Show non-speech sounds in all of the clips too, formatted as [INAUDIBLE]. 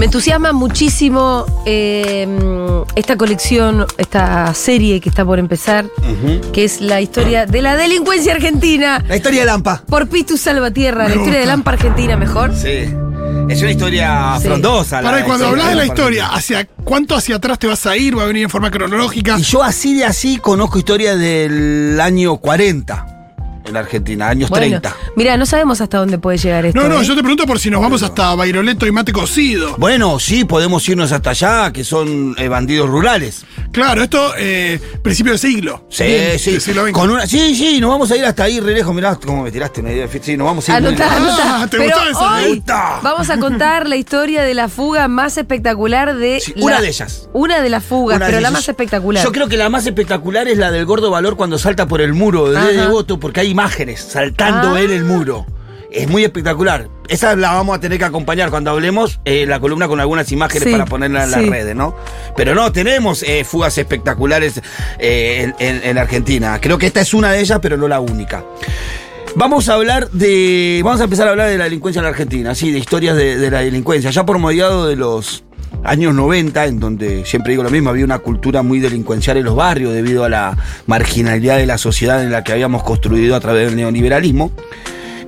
Me entusiasma muchísimo eh, esta colección, esta serie que está por empezar, que es la historia de la delincuencia argentina La historia de Lampa. por Pitu Salvatierra, la historia de Lampa Argentina mejor. Sí. Es una historia Sí. frondosa. Para, y cuando hablas de la historia, ¿hacia cuánto hacia atrás te vas a ir? ¿Va a venir en forma cronológica? Y yo así de así conozco historia del año 40 en Argentina, años Bueno, 30. mira, no sabemos hasta dónde puede llegar esto. No, no, ¿eh? yo te pregunto por si nos vamos hasta Bairoleto y Mate Cocido. Bueno, sí, podemos irnos hasta allá, que son eh, bandidos rurales. Claro, esto, eh, principio de siglo. Sí, Bien, sí. siglo. Con una, sí, sí, nos vamos a ir hasta ahí, re lejos. Mirá cómo me tiraste una idea. Sí, nos vamos a ir. Anotá, lejos. anotá. Ah, ¿te Pero gustó esa? Me hoy gusta. vamos a contar la historia de la fuga más espectacular de. Sí, la- una de ellas. Una de las fugas, Una de pero la ellas. más espectacular. Yo creo que la más espectacular es la del gordo valor cuando salta por el muro de devoto, porque hay imágenes saltando Ah. en el muro. Es muy espectacular. Esa la vamos a tener que acompañar cuando hablemos eh, la columna con algunas imágenes Sí, para ponerla en las sí. redes, ¿no? Pero no, tenemos eh, fugas espectaculares eh, en, en- en Argentina. Creo que esta es una de ellas, pero no la única. Vamos a hablar de. Vamos a empezar a hablar de la delincuencia en la Argentina, sí, de historias de, de la delincuencia. Ya por mediado de los años 90, en donde siempre digo lo mismo, había una cultura muy delincuencial en los barrios debido a la marginalidad de la sociedad en la que habíamos construido a través del neoliberalismo.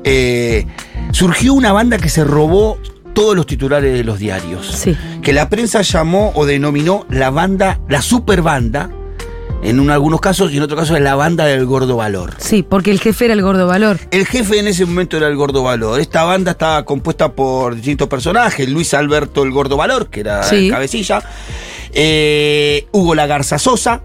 eh, surgió una banda que se robó todos los titulares de los diarios. Sí. Que la prensa llamó o denominó la banda, la super banda, en un- algunos casos, y en otros casos la banda del gordo valor. Sí, porque el jefe era el gordo valor. El jefe en ese momento era el Gordo Valor. Esta banda estaba compuesta por distintos personajes. Luis Alberto el Gordo Valor, que era Sí. el cabecilla. eh, Hugo La Garza Sosa.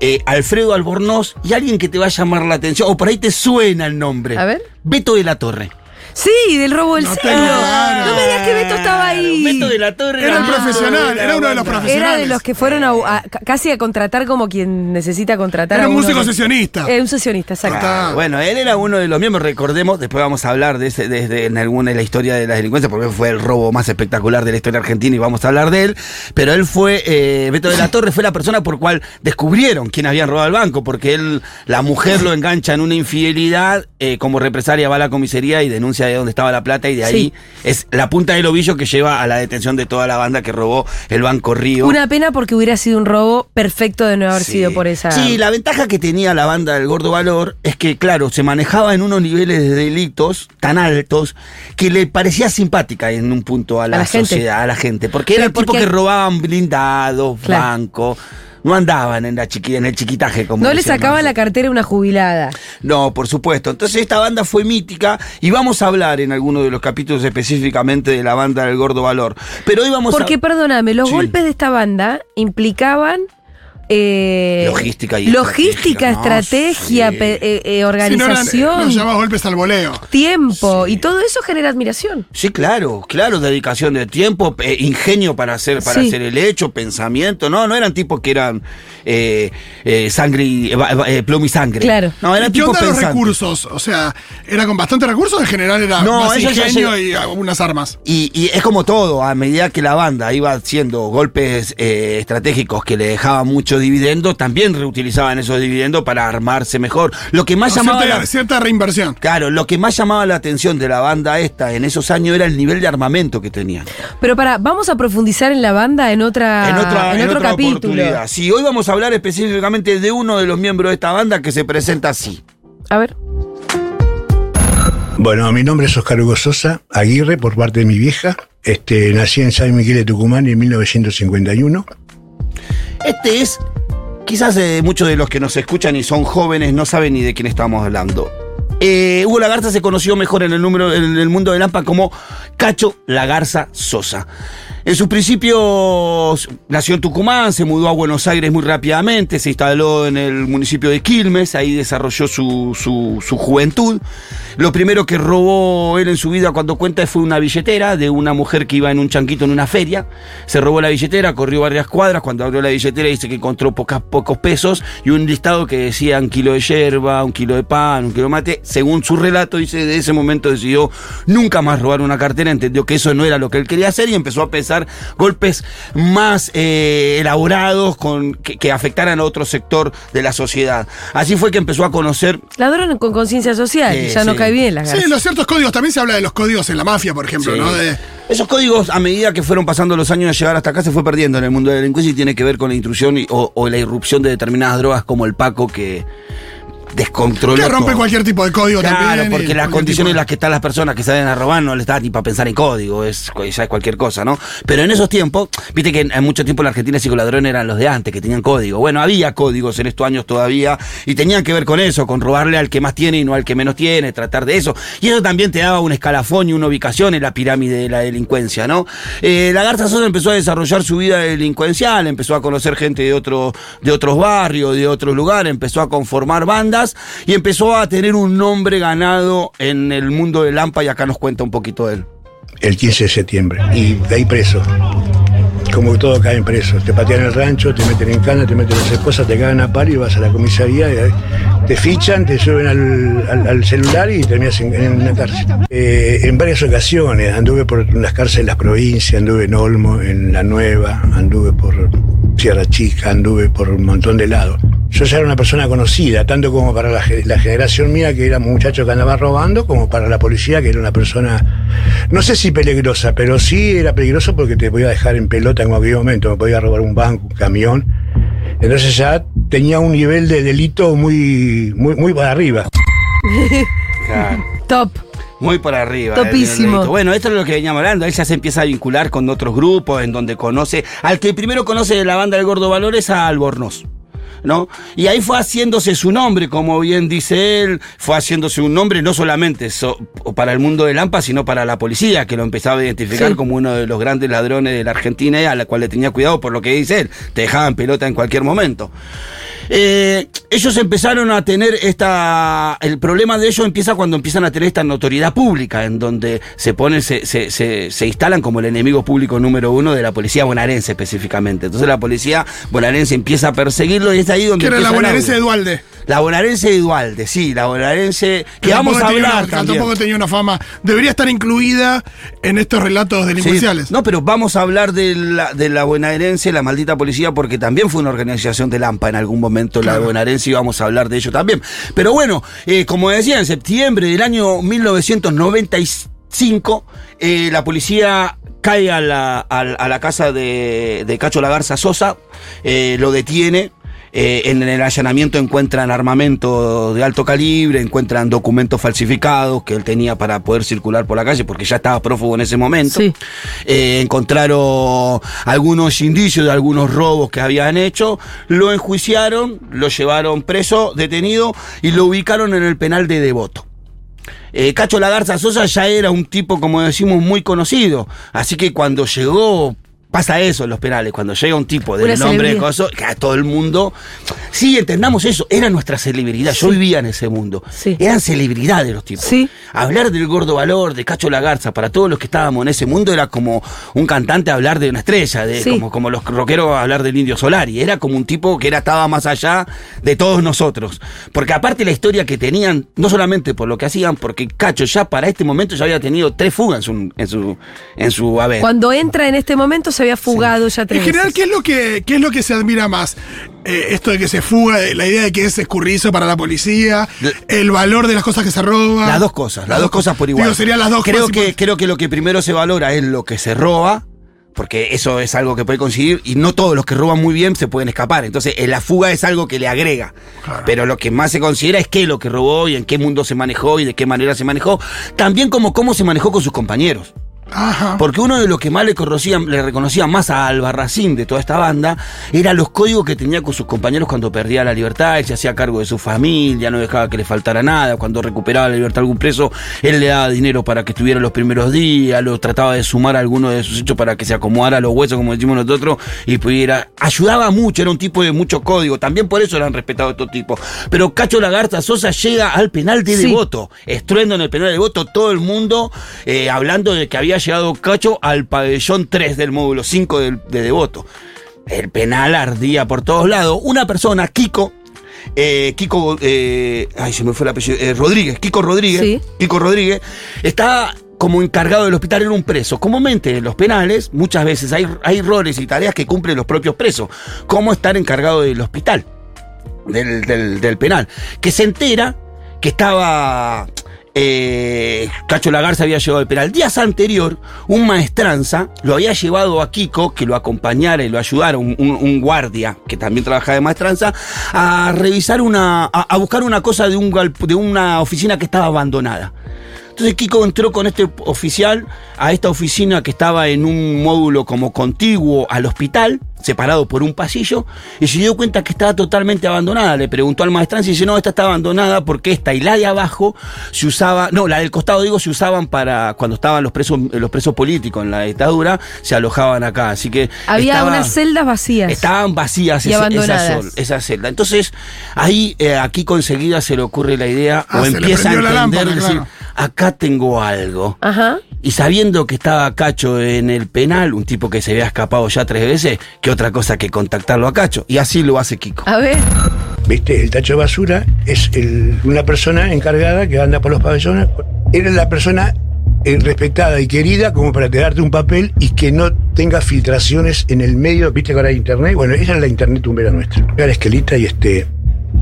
eh, Alfredo Albornoz y alguien que te va a llamar la atención, o por ahí te suena el nombre. A ver. Beto de la Torre. Sí, del robo del No siglo. No me digas que Beto estaba ahí. Beto de la Torre Era el profesional, era uno de los profesionales. Era de los que fueron a, a- ca- casi a contratar como quien necesita contratar Era un músico sesionista. Era un sesionista, exacto. Claro, bueno, él era uno de los miembros, recordemos, después vamos a hablar de ese, de- de- en alguna de la historia de la delincuencia, porque fue el robo más espectacular de la historia argentina y vamos a hablar de él, pero él fue, eh, Beto de la Torre fue la persona por cual descubrieron quién habían robado el banco, porque él, la mujer lo engancha en una infidelidad, eh, como represalia va a la comisaría y denuncia de dónde estaba la plata y de ahí Sí. es la punta del ovillo que lleva a la detención de toda la banda que robó el Banco Río. Una pena porque hubiera sido un robo perfecto de no haber Sí. sido por esa. Sí, la ventaja que tenía la banda del Gordo Valor es que, claro, se manejaba en unos niveles de delitos tan altos que le parecía simpática en un punto a la, la gente. sociedad, a la gente. Porque Pero eran tipos porque- que robaban blindados, Claro. bancos. No andaban en, la chiqui, en el chiquitaje como no le sacaba la nosotros. cartera una jubilada. No, por supuesto. Entonces esta banda fue mítica y vamos a hablar en alguno de los capítulos específicamente de la banda del Gordo Valor. Pero hoy vamos Porque, a... perdóname, los Sí. golpes de esta banda implicaban. Eh, Logística y logística, estrategia, estrategia, ¿no? Sí. pe- eh, Si no eran- organización, Nos golpes al voleo. tiempo, y todo eso genera admiración. Sí, claro, claro, dedicación de tiempo, eh, ingenio para hacer, para Sí. hacer el hecho, pensamiento, no, no eran tipos que eran eh, eh, sangre y eh, eh, plomo y sangre. Claro. No, eran ¿Y ¿Qué tipos onda los recursos? O sea, ¿era con bastantes recursos? En general era No, más ingenio y algunas armas. Y, y es como todo, a medida que la banda iba haciendo golpes eh, estratégicos que le dejaban mucho dividendo, también reutilizaban esos dividendos para armarse mejor. Lo que más llamaba cierta, la- cierta reinversión. Claro, lo que más llamaba la atención de la banda esta en esos años era el nivel de armamento que tenían. Pero para, vamos a profundizar en la banda en otra, en otra, en en otro otra capítulo. Sí, hoy vamos a hablar específicamente de uno de los miembros de esta banda que se presenta así. A ver. Bueno, mi nombre es Oscar Hugo Sosa Aguirre por parte de mi vieja. Este, nací en San Miguel de Tucumán en 1951. Este es, quizás eh, muchos de los que nos escuchan y son jóvenes no saben ni de quién estamos hablando. Eh, Hugo Lagarza se conoció mejor en el, número, en el mundo de Lampa como Cacho Lagarza Sosa. En sus principios nació en Tucumán, se mudó a Buenos Aires muy rápidamente, se instaló en el municipio de Quilmes, ahí desarrolló su, juventud. Lo primero que robó él en su vida cuando cuenta fue una billetera de una mujer que iba en un chanquito en una feria. Se robó la billetera, corrió varias cuadras, cuando abrió la billetera dice que encontró pocos pesos y un listado que decía un kilo de yerba, un kilo de pan, un kilo de mate. Según su relato, dice, de ese momento decidió nunca más robar una cartera, entendió que eso no era lo que él quería hacer y empezó a pensar golpes más eh, elaborados con, que, que afectaran a otro sector de la sociedad. Así fue que empezó a conocer Ladrón con conciencia social, ya no cae bien la Sí, los ciertos códigos, también se habla de los códigos en la mafia, por ejemplo, Sí. ¿no? De- Esos códigos, a medida que fueron pasando los años de llegar hasta acá, se fue perdiendo en el mundo de la delincuencia y tiene que ver con la intrusión y- o, o la irrupción de determinadas drogas como el Paco que descontroló. que rompe todo. cualquier tipo de código Claro, también. y porque las condiciones en las que están las personas que salen a robar no les da ni para pensar en código, es, ya es cualquier cosa, ¿no? Pero en esos tiempos, viste que en, en mucho tiempo en la Argentina psicoladrones eran los de antes, que tenían código. Bueno, había códigos en estos años todavía y tenían que ver con eso, con robarle al que más tiene y no al que menos tiene, tratar de eso. Y eso también te daba un escalafón y una ubicación en la pirámide de la delincuencia, ¿no? Eh, la Garza Sosa empezó a desarrollar su vida delincuencial, empezó a conocer gente de, otro, de otros barrios, de otros lugares, empezó a conformar bandas y empezó a tener un nombre ganado en el mundo del Lampa y acá nos cuenta un poquito de él. el 15 de septiembre. Y de ahí preso. Como que todos caen presos. Te patean el rancho, te meten en cana, te meten las esposas, te cagan a palo y vas a la comisaría. ahí te fichan, te suben al celular y terminas en, en una cárcel. Eh, en varias ocasiones anduve por las cárceles de las provincias, anduve en Olmo, en La Nueva, anduve por Sierra Chica, anduve por un montón de lados. Yo ya era una persona conocida, tanto como para la, ge- la generación mía, que era un muchacho que andaba robando, como para la policía, que era una persona, no sé si peligrosa, pero sí era peligroso porque te podía dejar en pelota en cualquier momento, me podía robar un banco, un camión. Entonces ya tenía un nivel de delito muy, muy, muy para arriba. [LAUGHS] Top. Muy por arriba. Topísimo. el delito. Bueno, esto es lo que veníamos hablando. Él ya se empieza a vincular con otros grupos en donde conoce. Al que primero conoce de la banda del Gordo Valores a Albornoz. ¿No? Y ahí fue haciéndose su nombre, como bien dice él, fue haciéndose un nombre no solamente so- para el mundo del AMPA, sino para la policía, que lo empezaba a identificar Sí. como uno de los grandes ladrones de la Argentina y a la cual le tenía cuidado por lo que dice él, te dejaban pelota en cualquier momento. Eh, ellos empezaron a tener esta. El problema de ellos empieza cuando empiezan a tener esta notoriedad pública, en donde se ponen, se, se, se, se instalan como el enemigo público número uno de la policía bonaerense específicamente. Entonces la policía bonaerense empieza a perseguirlo y es ahí donde. Que era la bonaerense de. Dualde. La bonaerense de Dualde, sí, la bonaerense. Que vamos a hablar una- también. Tampoco tenía una fama. Debería estar incluida en estos relatos Sí, delincuenciales. No, pero vamos a hablar de la, de la bonaerense, la maldita policía, porque también fue una organización de Lampa en algún momento, la bonaerense, y vamos a hablar de ello también. Pero bueno, eh, como decía, en septiembre del año 1995, eh, la policía cae a la, a la- a la casa de, de Cacho Lagarza Sosa, eh, lo detiene. Eh, en el allanamiento encuentran armamento de alto calibre, encuentran documentos falsificados que él tenía para poder circular por la calle porque ya estaba prófugo en ese momento. Sí. Eh, encontraron algunos indicios de algunos robos que habían hecho, lo enjuiciaron, lo llevaron preso, detenido y lo ubicaron en el penal de Devoto. Eh, Cacho Lagarza Sosa ya era un tipo, como decimos, muy conocido. Así que cuando llegó, pasa eso en los penales, cuando llega un tipo del nombre de coso, que a todo el mundo. Sí, entendamos eso, era nuestra celebridad. Yo vivía en ese mundo. Sí. Eran celebridades los tipos. Sí. Hablar del gordo valor, de Cacho Lagarza, para todos los que estábamos en ese mundo, era como un cantante hablar de una estrella, de, como, como los rockeros hablar del indio Solari. Era como un tipo que era, estaba más allá de todos nosotros. Porque aparte la historia que tenían, no solamente por lo que hacían, porque Cacho ya para este momento ya había tenido tres fugas en su, en su, en su haber. Cuando entra en este momento se había fugado ya tres En general, veces. ¿qué es lo que, qué es lo que se admira más? Eh, esto de que se fuga, eh, la idea de que es escurrizo para la policía, el valor de las cosas que se roban. Las dos cosas, las dos cosas por igual. Digo, serían las dos creo cosas que. Creo que lo que primero se valora es lo que se roba, porque eso es algo que puede conseguir, y no todos los que roban muy bien se pueden escapar. Entonces, eh, la fuga es algo que le agrega. Pero lo que más se considera es qué es lo que robó y en qué mundo se manejó y de qué manera se manejó. También como cómo se manejó con sus compañeros. Ajá. Porque uno de los que más le, conocía, le reconocía más a Albarracín de toda esta banda era los códigos que tenía con sus compañeros cuando perdía la libertad, él se hacía cargo de su familia, no dejaba que le faltara nada, cuando recuperaba la libertad a algún preso, él le daba dinero para que estuviera los primeros días, lo trataba de sumar a alguno de sus hechos para que se acomodara a los huesos, como decimos nosotros, y pudiera, ayudaba mucho, era un tipo de mucho código, también por eso eran respetados estos tipos. Pero Cacho Lagarta Sosa llega al penal de Sí. Devoto, estruendo en el penal de Devoto, todo el mundo eh, hablando de que había llegado Cacho al pabellón 3 del módulo 5 del- de, Devoto. El penal ardía por todos lados. Una persona, Kiko, eh, Kiko, eh, ay, se me fue el apellido, eh, Rodríguez, Kiko Rodríguez, Sí. Kiko Rodríguez, estaba como encargado del hospital, era un preso. Comúnmente en los penales, muchas veces hay, hay roles y tareas que cumplen los propios presos, como estar encargado del hospital, del, del- del penal, que se entera que estaba... eh, Cacho Lagarza había llegado al penal. Días anterior, un maestranza lo había llevado a Kiko, que lo acompañara y lo ayudara, un, guardia que también trabajaba de maestranza, a revisar una. a, a buscar una cosa de, un, de una oficina que estaba abandonada. Entonces Kiko entró con este oficial a esta oficina que estaba en un módulo como contiguo al hospital, separado por un pasillo, y se dio cuenta que estaba totalmente abandonada. Le preguntó al maestrante y dice, no, esta está abandonada porque esta y la de abajo se usaba, no, la del costado digo, se usaban para cuando estaban los presos, los presos políticos en la dictadura, se alojaban acá. Así que Había estaba- unas celdas vacías. Estaban vacías Y ese- esa, esa celda. Entonces, ahí eh, a Kiko enseguida se le ocurre la idea Ah, o empieza a la entender, lámpara, decir, claro. Acá tengo algo. Ajá. Y sabiendo que estaba Cacho en el penal, un tipo que se había escapado ya tres veces, qué otra cosa que contactarlo a Cacho. Y así lo hace Kiko. A ver. ¿Viste? El tacho de basura es el- una persona encargada que anda por los pabellones. Era la persona eh, respetada y querida como para te darte un papel y que no tenga filtraciones en el medio. ¿Viste que ahora hay internet? Bueno, esa es la internet tumbera nuestra. Era la esquelita y este.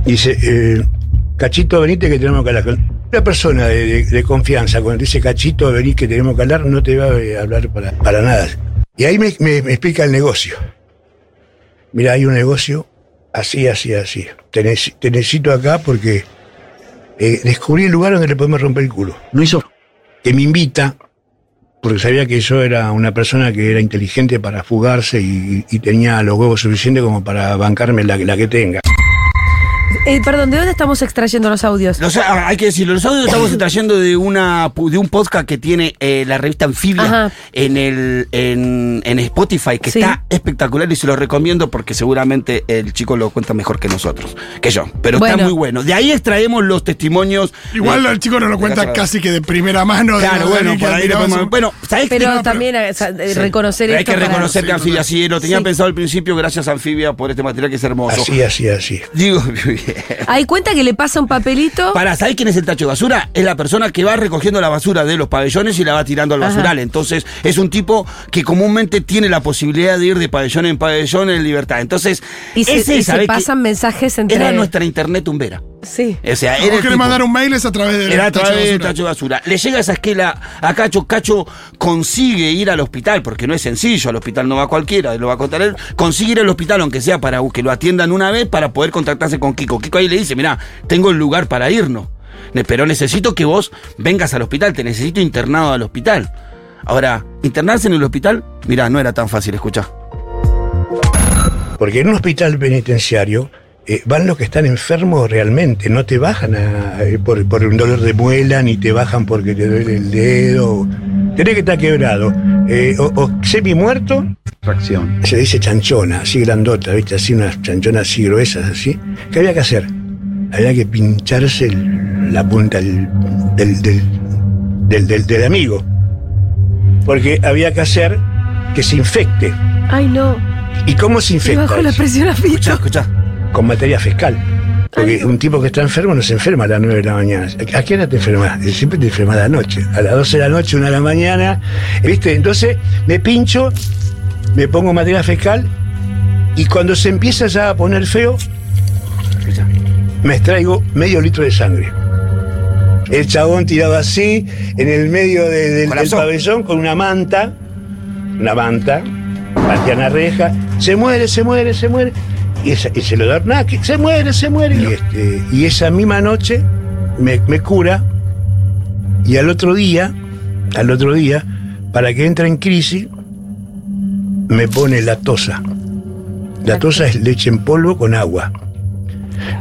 Dice, eh, Cachito, venite que tenemos que hablar. Con-". Una persona de, de- de confianza, cuando te dice Cachito, venís que tenemos que hablar, no te va a eh, hablar para, para nada. Y ahí me- me- me explica el negocio. Mira, hay un negocio así, así, así. Te, nece- te necesito acá porque eh, descubrí el lugar donde le podemos romper el culo. No hizo Que me invita, porque sabía que yo era una persona que era inteligente para fugarse y, y tenía los huevos suficientes como para bancarme la, la que tenga. Eh, perdón, ¿de dónde estamos extrayendo los audios? Los- ah, hay que decirlo, los audios estamos extrayendo de una de un podcast que tiene eh, la revista Anfibia Ajá. en el en, en Spotify, que Sí. está espectacular y se lo recomiendo porque seguramente el chico lo cuenta mejor que nosotros, que yo. Pero está muy bueno. De ahí extraemos los testimonios. Igual el chico nos lo cuenta casi que de primera mano. Claro, bueno, por ahí le admiraba podemos- Bueno. Pero también Sí. reconocer Pero hay esto que para- reconocer que Anfibia, sí, lo tenía Sí. pensado al principio, gracias a Anfibia por este material que es hermoso. Así, así, así. Digo, [LAUGHS] bien. Hay cuenta que le pasa un papelito. Para, ¿sabés quién es el tacho de basura? Es la persona que va recogiendo la basura de los pabellones y la va tirando al Ajá. basural. Entonces, es un tipo que comúnmente tiene la posibilidad de ir de pabellón en pabellón en libertad. Entonces, y se, ese, y se ¿sabés qué? pasan mensajes entre. Era nuestra internet tumbera. Sí. O sea, era querés tipo- mandar un mail es a través de era a través basura. tacho de basura. Le llega esa esquela a Cacho. Cacho consigue ir al hospital, porque no es sencillo, al hospital no va cualquiera, lo va a contar él. Consigue ir al hospital, aunque sea para que lo atiendan una vez, para poder contactarse con Kiko. Kiko ahí le dice, mira, tengo el lugar para irnos. Pero necesito que vos vengas al hospital, te necesito internado al hospital. Ahora, internarse en el hospital, mira, no era tan fácil, escuchar. Porque en un hospital penitenciario eh, van los que están enfermos realmente, no te bajan a- eh, por, por un dolor de muela, ni te bajan porque te duele el dedo. Tenés que estar quebrado. Eh, o, o semi muerto, tracción. se dice chanchona, así grandota, ¿viste? Así unas chanchonas así gruesas, así. ¿Qué había que hacer? Había que pincharse el- la punta del, del, del, del- del- del amigo. Porque había que hacer que se infecte. Ay, no. ¿Y cómo se infecta? bajó la eso? presión a Escuchá, escuchá. Con materia fiscal. Porque un tipo que está enfermo no se enferma a las 9 de la mañana. ¿A qué hora te enfermas? Siempre te enfermas a la noche. A las 12 de la noche, 1 de la mañana. ¿Viste? Entonces me pincho, me pongo materia fiscal y cuando se empieza ya a poner feo, me extraigo medio litro de sangre. El chabón tirado así, en el medio de- del- pabellón, con una manta, una manta, patean reja, se muere, se muere, se muere, y, esa- y se lo da, nada, que se muere, se muere. Y, este, y esa misma noche me, me cura, y al otro día, al otro día, para que entre en crisis, me pone la tosa. La tosa es leche en polvo con agua.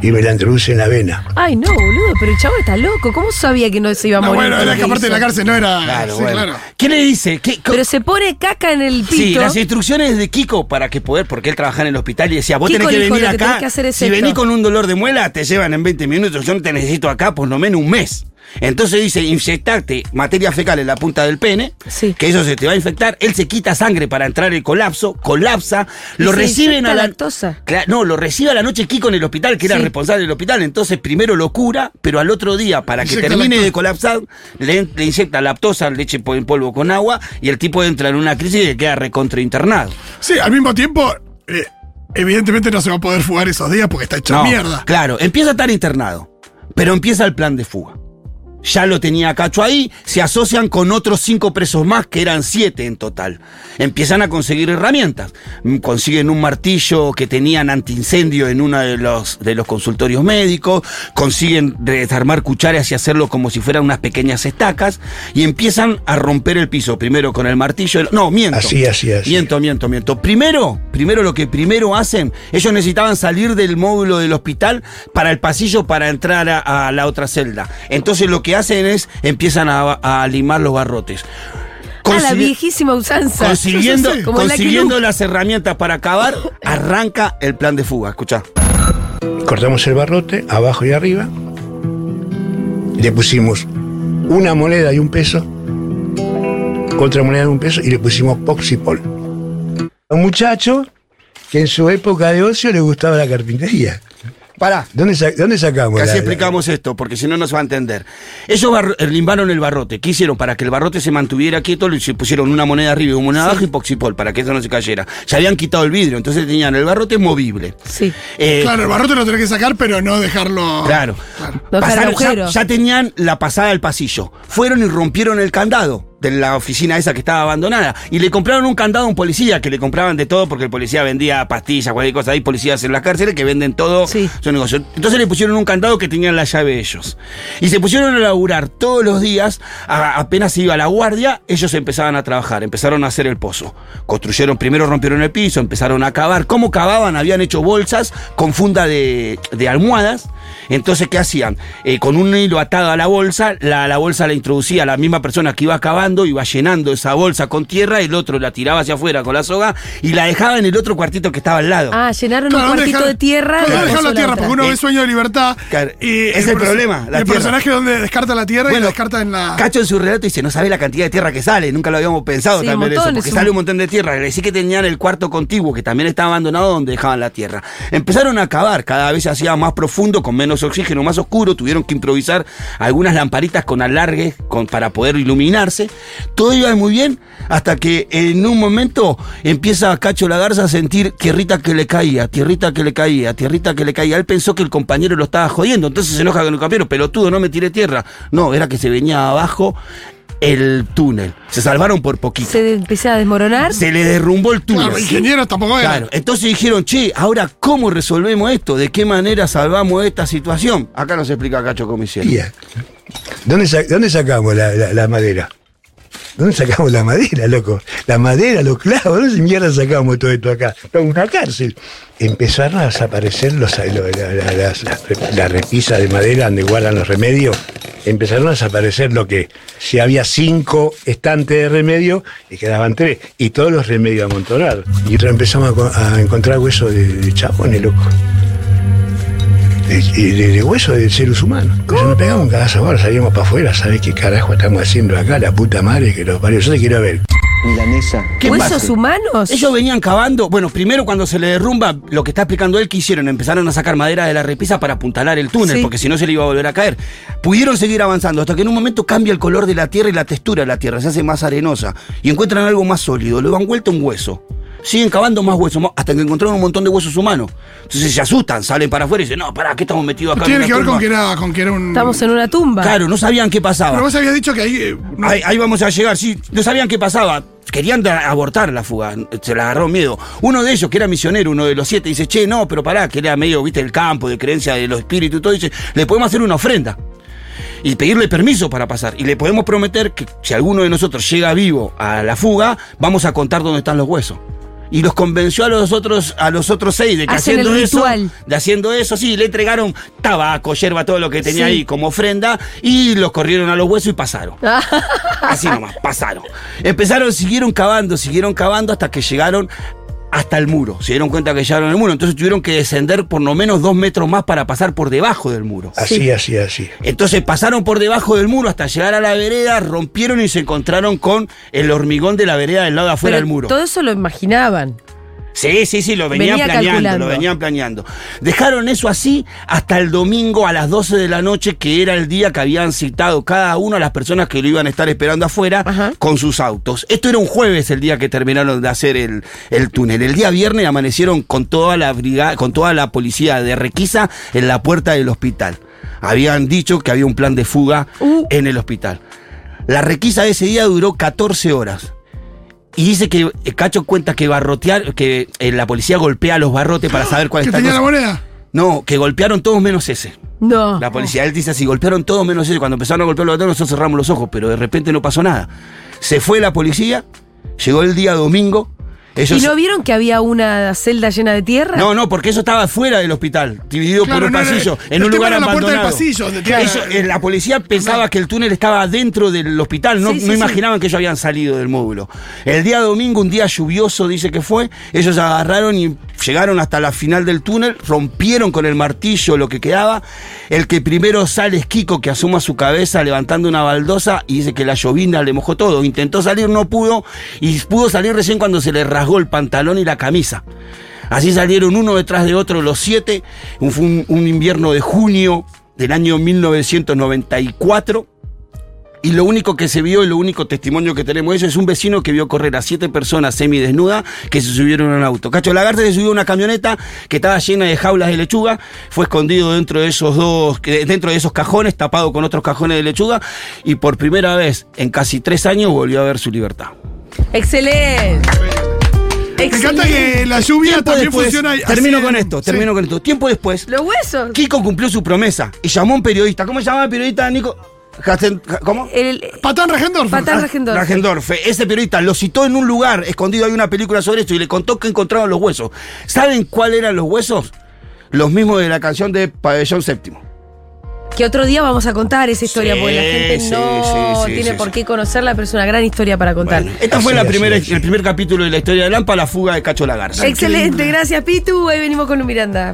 Y me la introduce en la vena. Ay, no, boludo, pero el chavo está loco. ¿Cómo sabía que no se iba a No, morir? bueno, era que aparte de la cárcel no era. Claro, sí, bueno. claro. ¿Qué le dice? ¿Qué, co- Pero se pone caca en el pito. Sí, las instrucciones de Kiko para que poder, porque él trabajaba en el hospital y decía, vos Kiko tenés que venir que acá. que hacer es si esto. venís con un dolor de muela, te llevan en 20 minutos. Yo no te necesito acá por lo menos un mes. Entonces dice, inyectarte materia fecal en la punta del pene, Sí. que eso se te va a infectar. Él se quita sangre para entrar el colapso, colapsa, lo se reciben a la lactosa. No, lo recibe a la noche Kiko en el hospital, que era Sí. responsable del hospital. Entonces primero lo cura, pero al otro día, para que Inyecta termine lactosa. de colapsar, le, le inyecta laptosa, leche en polvo con agua, y el tipo entra en una crisis y queda recontrainternado. Sí, al mismo tiempo, eh, evidentemente no se va a poder fugar esos días porque está hecho No, mierda. Claro, empieza a estar internado, pero empieza el plan de fuga. Ya lo tenía Cacho ahí, se asocian con otros cinco presos más, que eran siete en total. Empiezan a conseguir herramientas. Consiguen un martillo que tenían antiincendio en uno de los, de los consultorios médicos, consiguen desarmar cucharas y hacerlo como si fueran unas pequeñas estacas, y empiezan a romper el piso, primero con el martillo. el- No, miento. Así, así, así. Miento, miento, miento. Primero, primero lo que primero hacen, ellos necesitaban salir del módulo del hospital para el pasillo para entrar a, a la otra celda. Entonces lo que hacen es empiezan a, a limar los barrotes. Ah, la viejísima usanza. consiguiendo [LAUGHS] Sí, sí, la consiguiendo las herramientas para acabar, arranca el plan de fuga. Escucha. Cortamos el barrote, abajo y arriba. Le pusimos una moneda y un peso, otra moneda de un peso, y le pusimos Poxipol. Un muchacho que en su época de ocio le gustaba la carpintería. Pará. ¿Dónde, dónde sacamos Casi la- la- explicamos esto, porque si no, no se va a entender. Ellos bar- limbaron el barrote. ¿Qué hicieron? Para que el barrote se mantuviera quieto, le pusieron una moneda arriba y una moneda abajo y poxipol, para que eso no se cayera. Ya habían quitado el vidrio, entonces tenían el barrote movible. Sí. Eh, Claro, el barrote lo tenés que sacar, pero no dejarlo. Claro. Pasaron- ya, ya tenían la pasada del pasillo. Fueron y rompieron el candado de la oficina esa que estaba abandonada. Y le compraron un candado a un policía, que le compraban de todo porque el policía vendía pastillas, cualquier cosa. Hay policías en las cárceles que venden todo. Sí. Son negocios. Entonces le pusieron un candado que tenían la llave ellos. Y se pusieron a laburar todos los días. a- apenas se iba la guardia, ellos empezaban a trabajar. Empezaron a hacer el pozo. Construyeron, primero rompieron el piso, empezaron a cavar. ¿Cómo cavaban? Habían hecho bolsas con funda de, de almohadas. Entonces, ¿qué hacían? Eh, con un hilo atado a la bolsa, la, la bolsa la introducía la misma persona que iba cavando, iba llenando esa bolsa con tierra, el otro la tiraba hacia afuera con la soga y la dejaba en el otro cuartito que estaba al lado. Ah, llenaron Claro, un ¿dónde cuartito dejar- de tierra. ¿Dónde y dejar puso la tierra? Porque uno ve sueño de libertad. claro, y es el problema, la el tierra. personaje donde descarta la tierra y la descarta en la. Cacho en su relato dice, no sabe la cantidad de tierra que sale, nunca lo habíamos pensado Sí, también eso, porque sale un montón de tierra. Le decía que tenían el cuarto contiguo, que también estaba abandonado, donde dejaban la tierra. Empezaron a cavar, cada vez se hacía más profundo, con menos oxígeno, más oscuro, tuvieron que improvisar algunas lamparitas con alargue con, para poder iluminarse. Todo iba muy bien, hasta que en un momento empieza Cacho la Garza a sentir tierrita que le caía, tierrita que le caía, tierrita que le caía. Él pensó que el compañero lo estaba jodiendo, entonces se enoja con el compañero, pelotudo, no me tiré tierra. No, era que se venía abajo el túnel. Se salvaron por poquito. Se empezó a desmoronar. Se le derrumbó el túnel. Claro, ingenieros tampoco era. Claro, entonces dijeron, che, ahora cómo resolvemos esto, de qué manera salvamos esta situación. Acá nos explica Cacho cómo hicieron. Tía. ¿Dónde, dónde sacamos la, la- la madera? ¿Dónde sacamos la madera, loco? La madera, los clavos, ¿dónde mierda sacamos todo esto acá? Es una cárcel. Empezaron a desaparecer los, lo- la, la- las- la repisa de madera donde guardan los remedios. Empezaron a desaparecer lo que, si había cinco estantes de remedio, y quedaban tres, y todos los remedios amontonados. Y empezamos a encontrar huesos de, de chabones, loco. De, de- de hueso de seres humanos. Pues nos pegamos un cagazo ahora, salimos para afuera, ¿sabés qué carajo estamos haciendo acá? La puta madre que los varios. Yo te quiero ver. ¿Qué ¿Huesos humanos? Ellos venían cavando, bueno, primero cuando se le derrumba, lo que está explicando él que hicieron, empezaron a sacar madera de la repisa para apuntalar el túnel, Sí. porque si no se le iba a volver a caer. Pudieron seguir avanzando hasta que en un momento cambia el color de la tierra y la textura de la tierra, se hace más arenosa y encuentran algo más sólido, lo han vuelto un hueso. Siguen cavando más huesos, hasta que encontraron un montón de huesos humanos. Entonces se asustan, salen para afuera y dicen, no, pará, ¿qué estamos metidos acá? en Tiene que ver con tumba?". que, era, con que era un. Estamos en una tumba. Claro, no sabían qué pasaba. Pero vos habías dicho que ahí. eh, no- Ahí, ahí vamos a llegar, sí. No sabían qué pasaba. Querían abortar la fuga, se le agarró miedo. Uno de ellos, que era misionero, uno de los siete, dice, che, no, pero pará, que era medio, viste, el campo, de creencia de los espíritus y todo, dice, le podemos hacer una ofrenda. y pedirle permiso para pasar. Y le podemos prometer que si alguno de nosotros llega vivo a la fuga, vamos a contar dónde están los huesos. Y los convenció a los otros, a los otros seis de que Hacen el haciendo eso, de haciendo eso, sí, le entregaron tabaco, yerba, todo lo que tenía Sí. ahí como ofrenda, y los corrieron a los huesos y pasaron. [LAUGHS] Así nomás, pasaron. Empezaron, siguieron cavando, siguieron cavando hasta que llegaron hasta el muro. Se dieron cuenta que llegaron al muro, entonces tuvieron que descender por lo menos dos metros más para pasar por debajo del muro. Así, así, así. Entonces pasaron por debajo del muro hasta llegar a la vereda, rompieron y se encontraron con el hormigón de la vereda del lado de afuera Pero del muro. todo eso lo imaginaban. Sí, sí, sí, lo venían Venía planeando, calculando. lo venían planeando. Dejaron eso así hasta el domingo a las 12 de la noche, que era el día que habían citado cada uno a las personas que lo iban a estar esperando afuera Ajá. con sus autos. Esto era un jueves el día que terminaron de hacer el, el túnel. El día viernes amanecieron con toda la brigada, con toda la policía de requisa en la puerta del hospital. Habían dicho que había un plan de fuga Uh. en el hospital. La requisa de ese día duró 14 horas. Y dice que eh, Cacho cuenta que barrotear, que eh, la policía golpea los barrotes para saber cuál ¿Que está. tenía la moneda? No, que golpearon todos menos ese. No. La policía, él dice así, golpearon todos menos ese. Cuando empezaron a golpear los barrotes, nosotros cerramos los ojos, pero de repente no pasó nada. Se fue la policía, llegó el día domingo. Ellos, ¿Y no vieron que había una celda llena de tierra? no, no, porque eso estaba fuera del hospital, dividido Claro, por un no pasillo, en un lugar era la puerta del abandonado. pasillo, donde queda- Eso, eh, la policía pensaba que el túnel estaba dentro del hospital, no, Sí, sí, no sí. imaginaban que ellos habían salido del módulo. El día domingo, un día lluvioso, dice que fue, ellos agarraron y llegaron hasta la final del túnel, rompieron con el martillo lo que quedaba. El que primero sale es Kiko, que asoma su cabeza levantando una baldosa y dice que la llovina le mojó todo. Intentó salir, no pudo, y pudo salir recién cuando se le rasgó el pantalón y la camisa. Así salieron uno detrás de otro los siete. Fue un, un invierno de junio del año 1994. Y lo único que se vio y lo único testimonio que tenemos de eso es un vecino que vio correr a siete personas semidesnudas que se subieron a un auto. Cacho Lagarde se subió a una camioneta que estaba llena de jaulas de lechuga, fue escondido dentro de esos dos, dentro de esos cajones, tapado con otros cajones de lechuga, y por primera vez en casi tres años volvió a ver su libertad. Excelente. Me encanta que la lluvia Tiempo también después- funciona así Termino en- con esto, sí. termino con esto. Tiempo después, Los huesos. Kiko cumplió su promesa y llamó a un periodista. ¿Cómo se llama el periodista, Nico? ¿Cómo? El, Patán Regendorf. Patán Regendorf. Rajendorf. Ese periodista lo citó en un lugar escondido, hay una película sobre esto y le contó que encontraron los huesos. ¿Saben cuáles eran los huesos? Los mismos de la canción de Pabellón Séptimo. Que otro día vamos a contar esa historia, Sí, porque la gente sí, no sí, sí, tiene sí, por sí. qué conocerla, pero es una gran historia para contar. Bueno, esta fue Así, la así, primera, así. el primer capítulo de la historia de Lampa, la fuga de Cacho Lagarza. Excelente, gracias Pitu. Ahí venimos con un Miranda.